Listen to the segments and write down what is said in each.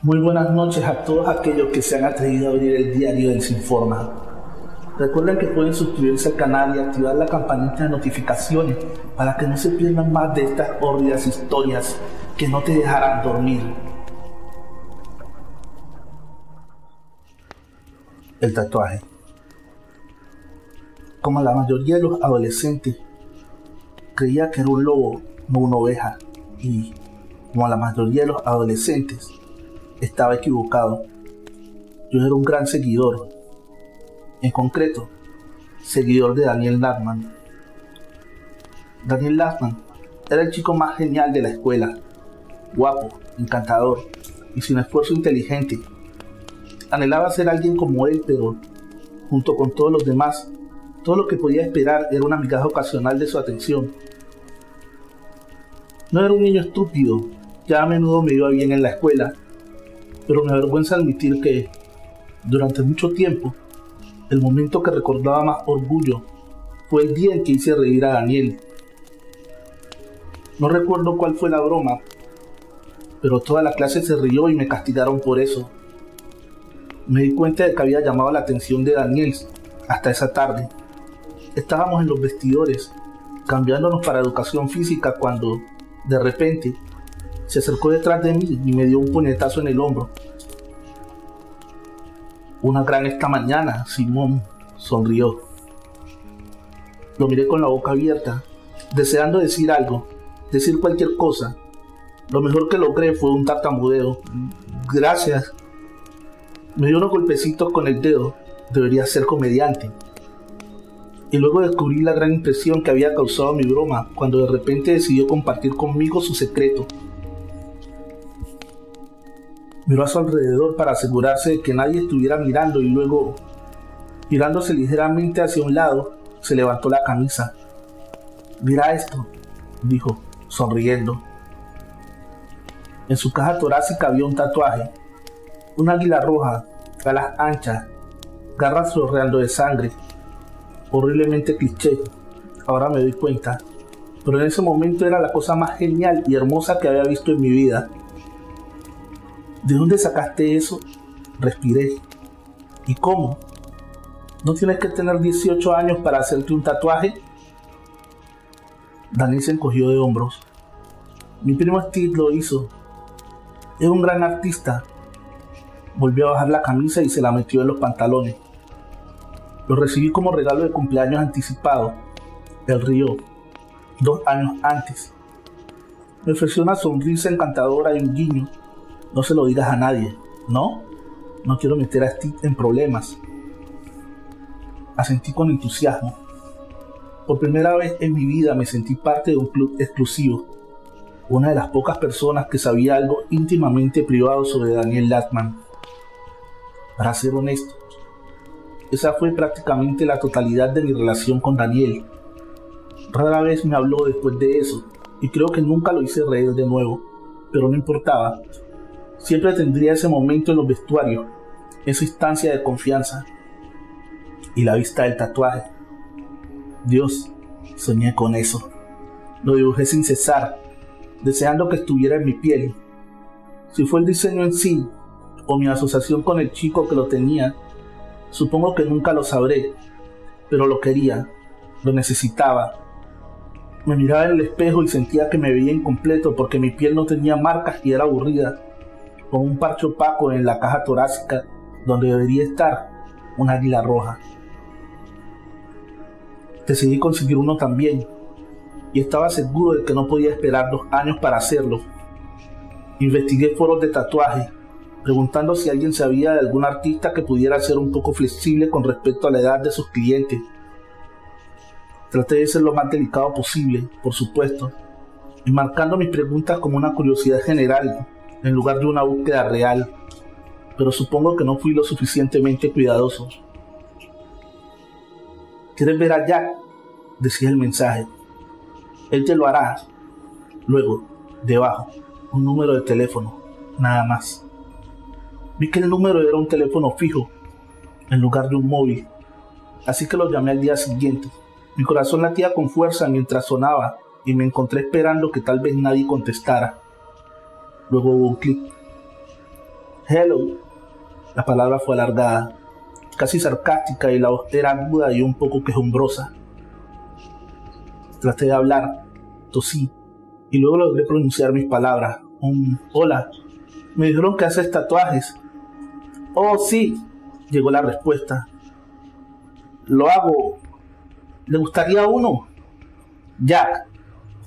Muy buenas noches a todos aquellos que se han atrevido a abrir el diario del Sinforma. Recuerden que pueden suscribirse al canal y activar la campanita de notificaciones para que no se pierdan más de estas horribles historias que no te dejarán dormir. El tatuaje. Como la mayoría de los adolescentes, creía que era un lobo, no una oveja, y como la mayoría de los adolescentes, estaba equivocado. Yo era un gran seguidor, en concreto, seguidor de Daniel Lackman. Daniel Lackman era el chico más genial de la escuela, guapo, encantador y sin esfuerzo inteligente. Anhelaba ser alguien como él, pero junto con todos los demás, todo lo que podía esperar era una migaja ocasional de su atención. No era un niño estúpido, ya a menudo me iba bien en la escuela pero me avergüenza admitir que, durante mucho tiempo, el momento que recordaba más orgullo fue el día en que hice reír a Daniel. No recuerdo cuál fue la broma, pero toda la clase se rió y me castigaron por eso. Me di cuenta de que había llamado la atención de Daniel hasta esa tarde. Estábamos en los vestidores, cambiándonos para educación física cuando, de repente, se acercó detrás de mí y me dio un puñetazo en el hombro. Una gran esta mañana, Simón sonrió. Lo miré con la boca abierta, deseando decir algo, decir cualquier cosa. Lo mejor que logré fue un tartamudeo. Gracias. Me dio unos golpecitos con el dedo. Debería ser comediante. Y luego descubrí la gran impresión que había causado mi broma cuando de repente decidió compartir conmigo su secreto. Miró a su alrededor para asegurarse de que nadie estuviera mirando y luego, girándose ligeramente hacia un lado, se levantó la camisa. Mira esto, dijo, sonriendo. En su caja torácica había un tatuaje, un águila roja, alas anchas, garras chorreando de sangre. Horriblemente cliché, ahora me doy cuenta, pero en ese momento era la cosa más genial y hermosa que había visto en mi vida. ¿De dónde sacaste eso? Respiré. ¿Y cómo? ¿No tienes que tener 18 años para hacerte un tatuaje? Daniel se encogió de hombros. Mi primo Steve lo hizo. Es un gran artista. Volvió a bajar la camisa y se la metió en los pantalones. Lo recibí como regalo de cumpleaños anticipado. El río. Dos años antes. Me ofreció una sonrisa encantadora y un guiño no se lo digas a nadie. No, no quiero meter a Steve en problemas. Asentí con entusiasmo. Por primera vez en mi vida me sentí parte de un club exclusivo. Una de las pocas personas que sabía algo íntimamente privado sobre Daniel Latman. Para ser honesto, esa fue prácticamente la totalidad de mi relación con Daniel. Rara vez me habló después de eso, y creo que nunca lo hice reír de nuevo, pero no importaba, Siempre tendría ese momento en los vestuarios, esa instancia de confianza y la vista del tatuaje. Dios, soñé con eso. Lo dibujé sin cesar, deseando que estuviera en mi piel. Si fue el diseño en sí o mi asociación con el chico que lo tenía, supongo que nunca lo sabré, pero lo quería, lo necesitaba. Me miraba en el espejo y sentía que me veía incompleto porque mi piel no tenía marcas y era aburrida con un parche opaco en la caja torácica donde debería estar un águila roja. Decidí conseguir uno también y estaba seguro de que no podía esperar dos años para hacerlo. Investigué foros de tatuaje, preguntando si alguien sabía de algún artista que pudiera ser un poco flexible con respecto a la edad de sus clientes. Traté de ser lo más delicado posible, por supuesto, y marcando mis preguntas como una curiosidad general en lugar de una búsqueda real, pero supongo que no fui lo suficientemente cuidadoso. ¿Quieres ver a Jack? decía el mensaje. Él te lo hará. Luego, debajo, un número de teléfono, nada más. Vi que el número era un teléfono fijo, en lugar de un móvil, así que lo llamé al día siguiente. Mi corazón latía con fuerza mientras sonaba y me encontré esperando que tal vez nadie contestara. Luego hubo un clic. Hello. La palabra fue alargada, casi sarcástica y la voz era aguda y un poco quejumbrosa. Traté de hablar, tosí, y luego logré pronunciar mis palabras. Un hola. Me dijeron que haces tatuajes. Oh, sí, llegó la respuesta. Lo hago. ¿Le gustaría uno? Jack,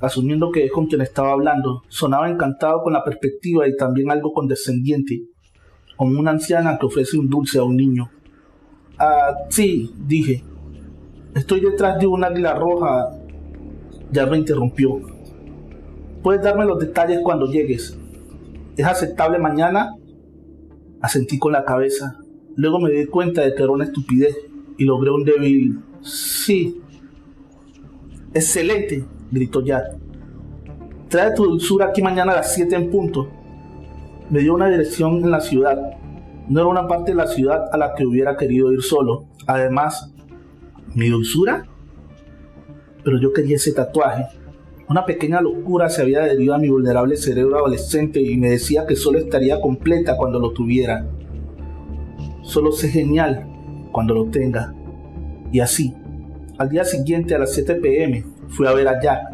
asumiendo que es con quien estaba hablando, sonaba encantado con la perspectiva y también algo condescendiente, como una anciana que ofrece un dulce a un niño. Ah, sí, dije. Estoy detrás de un águila roja. Ya me interrumpió. Puedes darme los detalles cuando llegues. ¿Es aceptable mañana? Asentí con la cabeza. Luego me di cuenta de que era una estupidez y logré un débil sí. Excelente, gritó Jack. Trae tu dulzura aquí mañana a las 7 en punto. Me dio una dirección en la ciudad. No era una parte de la ciudad a la que hubiera querido ir solo. Además, ¿mi dulzura? Pero yo quería ese tatuaje. Una pequeña locura se había adherido a mi vulnerable cerebro adolescente y me decía que solo estaría completa cuando lo tuviera. Solo sé genial cuando lo tenga. Y así, al día siguiente a las 7 pm, fui a ver a Jack.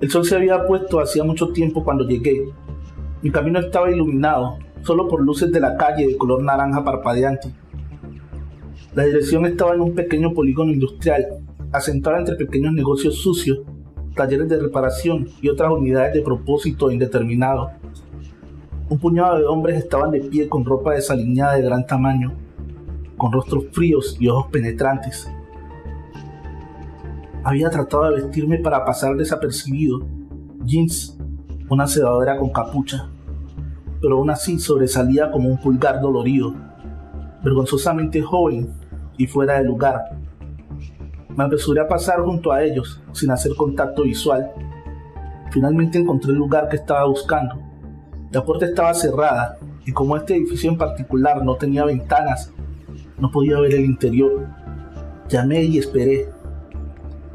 El sol se había puesto hacía mucho tiempo cuando llegué. Mi camino estaba iluminado, solo por luces de la calle de color naranja parpadeante. La dirección estaba en un pequeño polígono industrial, asentado entre pequeños negocios sucios, talleres de reparación y otras unidades de propósito indeterminado. Un puñado de hombres estaban de pie con ropa desaliñada de gran tamaño, con rostros fríos y ojos penetrantes. Había tratado de vestirme para pasar desapercibido, jeans, una cebadera con capucha, pero aún así sobresalía como un pulgar dolorido, vergonzosamente joven y fuera de lugar. Me apresuré a pasar junto a ellos sin hacer contacto visual. Finalmente encontré el lugar que estaba buscando. La puerta estaba cerrada y como este edificio en particular no tenía ventanas no podía ver el interior. Llamé y esperé.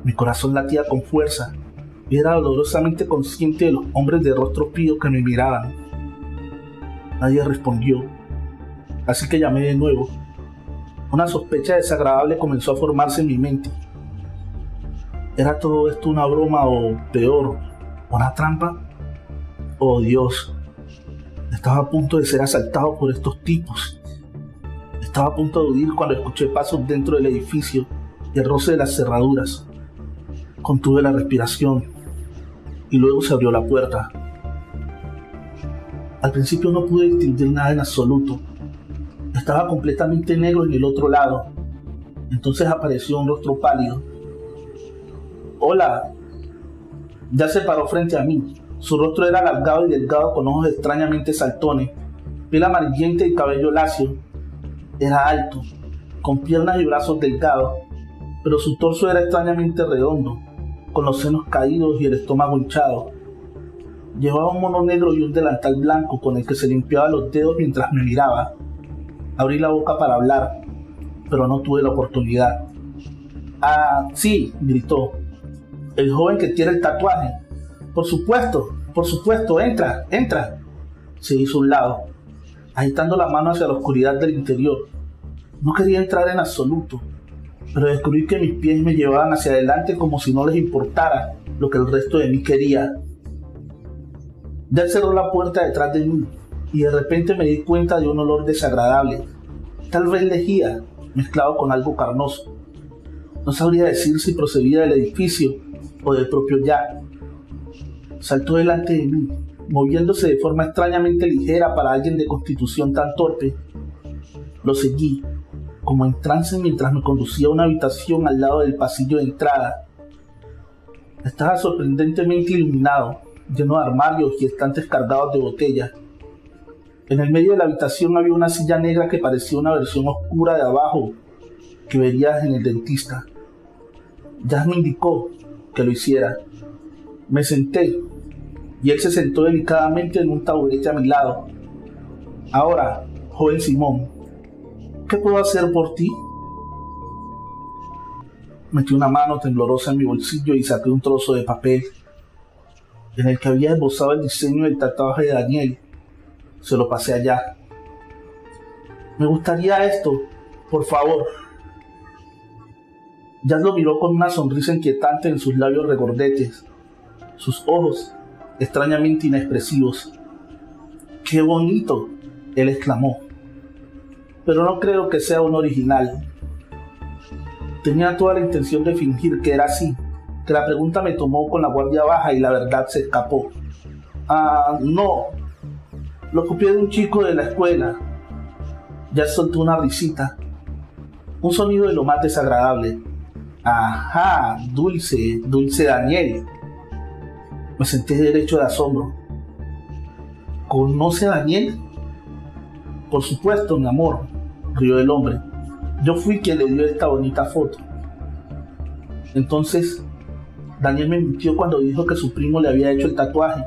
Mi corazón latía con fuerza era dolorosamente consciente de los hombres de rostro pío que me miraban. Nadie respondió, así que llamé de nuevo. Una sospecha desagradable comenzó a formarse en mi mente. ¿Era todo esto una broma o peor, una trampa? Oh Dios, estaba a punto de ser asaltado por estos tipos. Estaba a punto de huir cuando escuché pasos dentro del edificio y el roce de las cerraduras. Contuve la respiración y luego se abrió la puerta. Al principio no pude distinguir nada en absoluto. Estaba completamente negro en el otro lado. Entonces apareció un rostro pálido. Hola. Ya se paró frente a mí. Su rostro era alargado y delgado con ojos extrañamente saltones, piel amarillenta y cabello lacio era alto, con piernas y brazos delgados, pero su torso era extrañamente redondo, con los senos caídos y el estómago hinchado. Llevaba un mono negro y un delantal blanco con el que se limpiaba los dedos mientras me miraba. Abrí la boca para hablar, pero no tuve la oportunidad. Ah, sí, gritó. El joven que tiene el tatuaje. Por supuesto, por supuesto, entra, entra. Se hizo un lado agitando la mano hacia la oscuridad del interior. No quería entrar en absoluto, pero descubrí que mis pies me llevaban hacia adelante como si no les importara lo que el resto de mí quería. Ya cerró la puerta detrás de mí y de repente me di cuenta de un olor desagradable, tal vez lejía, mezclado con algo carnoso. No sabría decir si procedía del edificio o del propio Jack. Saltó delante de mí moviéndose de forma extrañamente ligera para alguien de constitución tan torpe. Lo seguí, como en trance mientras me conducía a una habitación al lado del pasillo de entrada. Estaba sorprendentemente iluminado, lleno de armarios y estantes cargados de botellas. En el medio de la habitación había una silla negra que parecía una versión oscura de abajo que verías en el dentista. Ya me indicó que lo hiciera. Me senté y él se sentó delicadamente en un taburete a mi lado. Ahora, joven Simón, ¿qué puedo hacer por ti? Metí una mano temblorosa en mi bolsillo y saqué un trozo de papel en el que había esbozado el diseño del tatuaje de Daniel. Se lo pasé allá. Me gustaría esto, por favor. Jazz lo miró con una sonrisa inquietante en sus labios regordetes, sus ojos extrañamente inexpresivos. ¡Qué bonito! él exclamó. Pero no creo que sea un original. Tenía toda la intención de fingir que era así, que la pregunta me tomó con la guardia baja y la verdad se escapó. Ah, no. Lo copié de un chico de la escuela. Ya soltó una risita. Un sonido de lo más desagradable. Ajá, dulce, dulce Daniel. Me senté derecho de asombro. ¿Conoce a Daniel? Por supuesto, mi amor, rió el hombre. Yo fui quien le dio esta bonita foto. Entonces, Daniel me mintió cuando dijo que su primo le había hecho el tatuaje.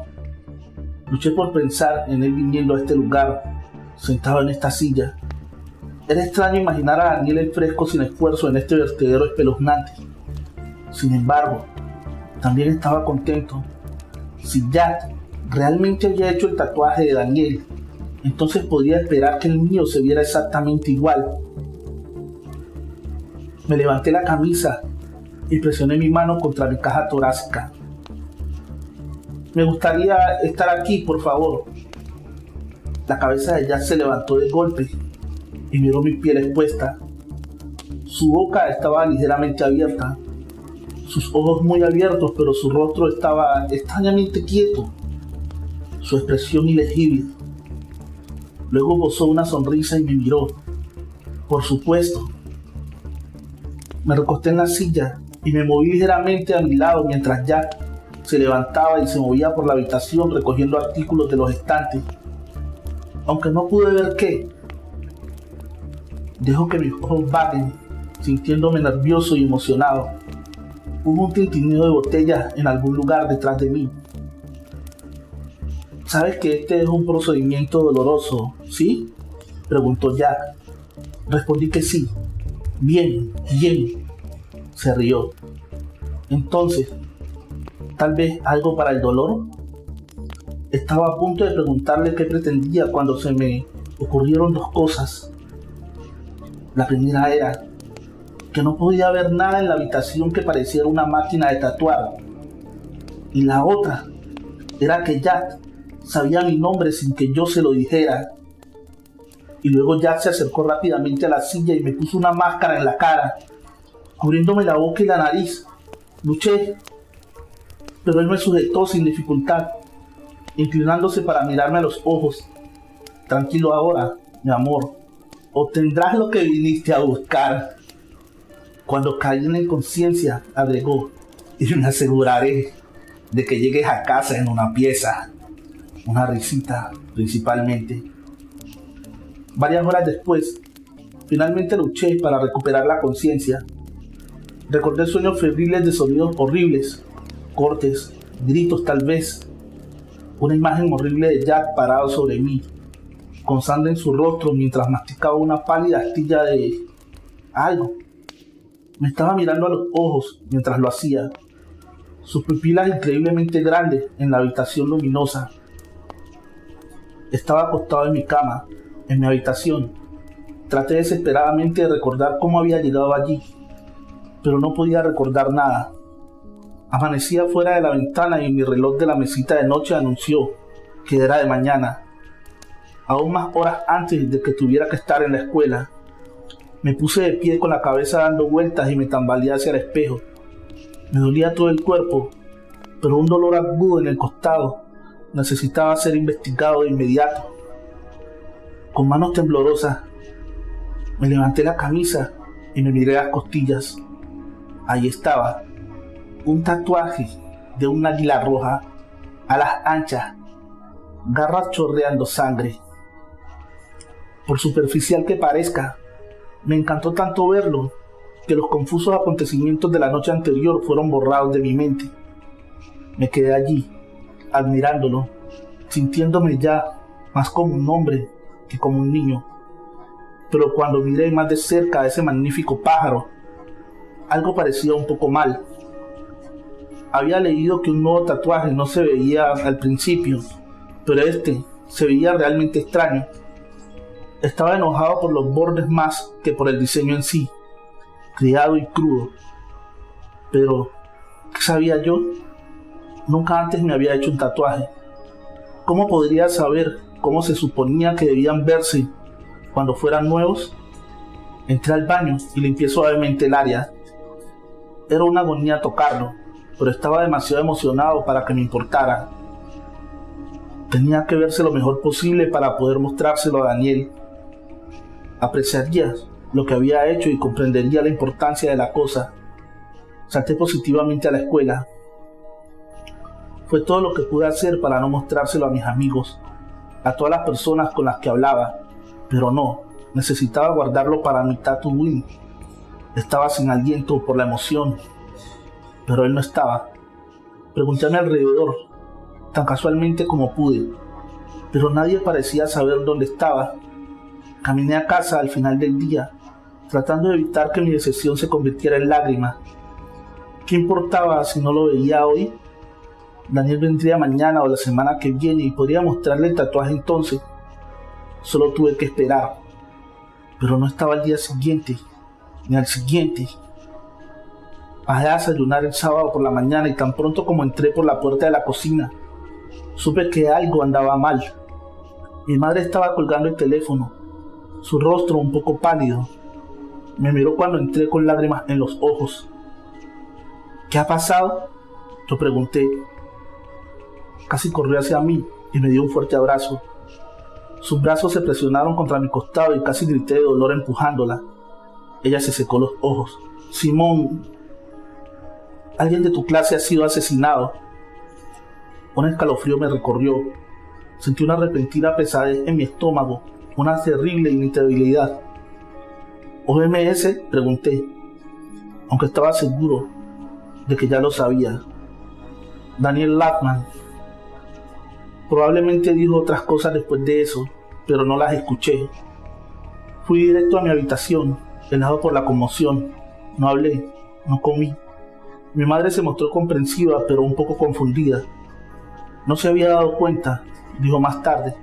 Luché por pensar en él viniendo a este lugar, sentado en esta silla. Era extraño imaginar a Daniel el fresco sin esfuerzo en este vertedero espeluznante. Sin embargo, también estaba contento. Si Jack realmente había hecho el tatuaje de Daniel, entonces podría esperar que el mío se viera exactamente igual. Me levanté la camisa y presioné mi mano contra mi caja torácica. Me gustaría estar aquí, por favor. La cabeza de Jack se levantó de golpe y miró mi piel expuesta. Su boca estaba ligeramente abierta, sus ojos muy abiertos, pero su rostro estaba extrañamente quieto, su expresión ilegible. Luego gozó una sonrisa y me miró. Por supuesto. Me recosté en la silla y me moví ligeramente a mi lado mientras Jack se levantaba y se movía por la habitación recogiendo artículos de los estantes. Aunque no pude ver qué, dejo que mis ojos vaguen, sintiéndome nervioso y emocionado. Hubo un tintineo de botellas en algún lugar detrás de mí. ¿Sabes que este es un procedimiento doloroso, sí? Preguntó Jack. Respondí que sí. Bien, bien. Se rió. Entonces, tal vez algo para el dolor. Estaba a punto de preguntarle qué pretendía cuando se me ocurrieron dos cosas. La primera era que no podía ver nada en la habitación que pareciera una máquina de tatuar. Y la otra era que Jack sabía mi nombre sin que yo se lo dijera. Y luego Jack se acercó rápidamente a la silla y me puso una máscara en la cara, cubriéndome la boca y la nariz. Luché, pero él me sujetó sin dificultad, inclinándose para mirarme a los ojos. Tranquilo ahora, mi amor, obtendrás lo que viniste a buscar. Cuando caí en la inconsciencia, agregó, y me aseguraré de que llegues a casa en una pieza. Una risita, principalmente. Varias horas después, finalmente luché para recuperar la conciencia. Recordé sueños febriles de sonidos horribles, cortes, gritos tal vez. Una imagen horrible de Jack parado sobre mí, con sangre en su rostro mientras masticaba una pálida astilla de algo. Me estaba mirando a los ojos mientras lo hacía, sus pupilas increíblemente grandes en la habitación luminosa. Estaba acostado en mi cama, en mi habitación. Traté desesperadamente de recordar cómo había llegado allí, pero no podía recordar nada. Amanecía fuera de la ventana y mi reloj de la mesita de noche anunció que era de mañana, aún más horas antes de que tuviera que estar en la escuela. Me puse de pie con la cabeza dando vueltas y me tambaleé hacia el espejo. Me dolía todo el cuerpo, pero un dolor agudo en el costado necesitaba ser investigado de inmediato. Con manos temblorosas, me levanté la camisa y me miré las costillas. Ahí estaba, un tatuaje de un águila roja, a las anchas, garras chorreando sangre. Por superficial que parezca, me encantó tanto verlo que los confusos acontecimientos de la noche anterior fueron borrados de mi mente. Me quedé allí, admirándolo, sintiéndome ya más como un hombre que como un niño. Pero cuando miré más de cerca a ese magnífico pájaro, algo parecía un poco mal. Había leído que un nuevo tatuaje no se veía al principio, pero este se veía realmente extraño. Estaba enojado por los bordes más que por el diseño en sí, criado y crudo. Pero, ¿qué sabía yo? Nunca antes me había hecho un tatuaje. ¿Cómo podría saber cómo se suponía que debían verse cuando fueran nuevos? Entré al baño y limpié suavemente el área. Era una agonía tocarlo, pero estaba demasiado emocionado para que me importara. Tenía que verse lo mejor posible para poder mostrárselo a Daniel. Apreciaría lo que había hecho y comprendería la importancia de la cosa. Salté positivamente a la escuela. Fue todo lo que pude hacer para no mostrárselo a mis amigos, a todas las personas con las que hablaba, pero no, necesitaba guardarlo para mi Tatooine. Estaba sin aliento por la emoción, pero él no estaba. Pregunté a mi alrededor, tan casualmente como pude, pero nadie parecía saber dónde estaba. Caminé a casa al final del día, tratando de evitar que mi decepción se convirtiera en lágrimas. ¿Qué importaba si no lo veía hoy? Daniel vendría mañana o la semana que viene y podría mostrarle el tatuaje entonces. Solo tuve que esperar. Pero no estaba al día siguiente, ni al siguiente. Bajé a desayunar el sábado por la mañana y tan pronto como entré por la puerta de la cocina, supe que algo andaba mal. Mi madre estaba colgando el teléfono, su rostro un poco pálido. Me miró cuando entré con lágrimas en los ojos. ¿Qué ha pasado? Yo pregunté. Casi corrió hacia mí y me dio un fuerte abrazo. Sus brazos se presionaron contra mi costado y casi grité de dolor empujándola. Ella se secó los ojos. Simón, alguien de tu clase ha sido asesinado. Un escalofrío me recorrió. Sentí una repentina pesadez en mi estómago, una terrible inestabilidad. ¿OMS? pregunté, aunque estaba seguro de que ya lo sabía. Daniel Lackman. Probablemente dijo otras cosas después de eso, pero no las escuché. Fui directo a mi habitación, helado por la conmoción. No hablé, no comí. Mi madre se mostró comprensiva, pero un poco confundida. No se había dado cuenta, dijo más tarde,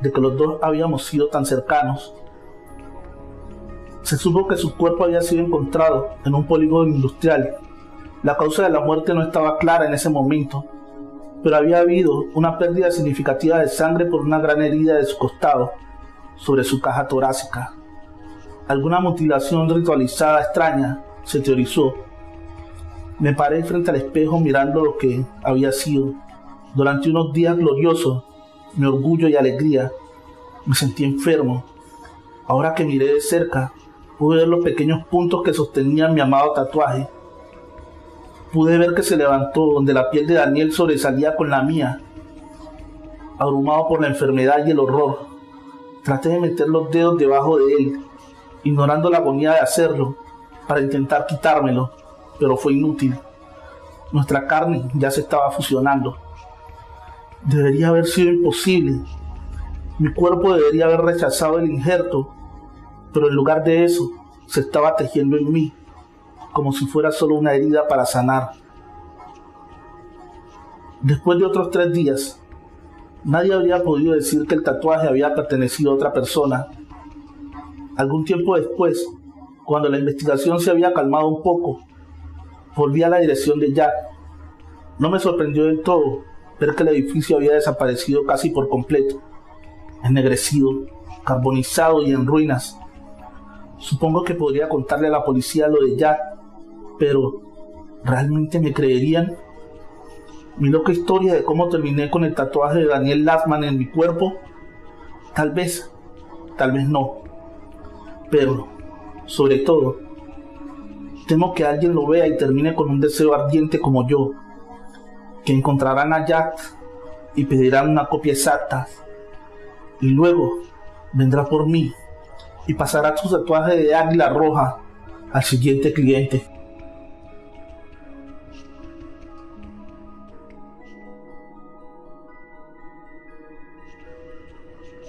de que los dos habíamos sido tan cercanos. Se supo que su cuerpo había sido encontrado en un polígono industrial. La causa de la muerte no estaba clara en ese momento, pero había habido una pérdida significativa de sangre por una gran herida de su costado sobre su caja torácica. Alguna mutilación ritualizada extraña se teorizó. Me paré frente al espejo mirando lo que había sido. Durante unos días gloriosos, mi orgullo y alegría, me sentí enfermo. Ahora que miré de cerca, pude ver los pequeños puntos que sostenían mi amado tatuaje pude ver que se levantó donde la piel de Daniel sobresalía con la mía. Abrumado por la enfermedad y el horror, traté de meter los dedos debajo de él, ignorando la agonía de hacerlo, para intentar quitármelo, pero fue inútil. Nuestra carne ya se estaba fusionando. Debería haber sido imposible. Mi cuerpo debería haber rechazado el injerto, pero en lugar de eso, se estaba tejiendo en mí como si fuera solo una herida para sanar. Después de otros tres días, nadie habría podido decir que el tatuaje había pertenecido a otra persona. Algún tiempo después, cuando la investigación se había calmado un poco, volví a la dirección de Jack. No me sorprendió del todo ver que el edificio había desaparecido casi por completo, ennegrecido, carbonizado y en ruinas. Supongo que podría contarle a la policía lo de Jack pero ¿realmente me creerían? Mi loca historia de cómo terminé con el tatuaje de Daniel Lassman en mi cuerpo, tal vez, tal vez no. Pero, sobre todo, temo que alguien lo vea y termine con un deseo ardiente como yo, que encontrarán a Jack y pedirán una copia exacta, y luego vendrá por mí y pasará su tatuaje de águila roja al siguiente cliente.